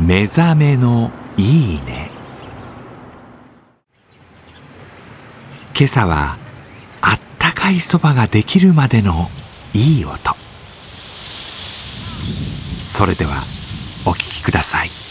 目覚めのいいね。今朝はあったかいそばができるまでのいい音。それではお聞きください。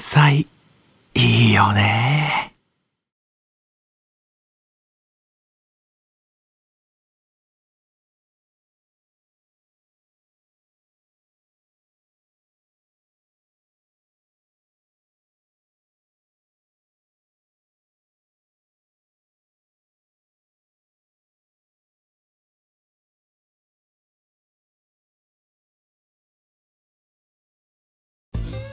菜いいよね。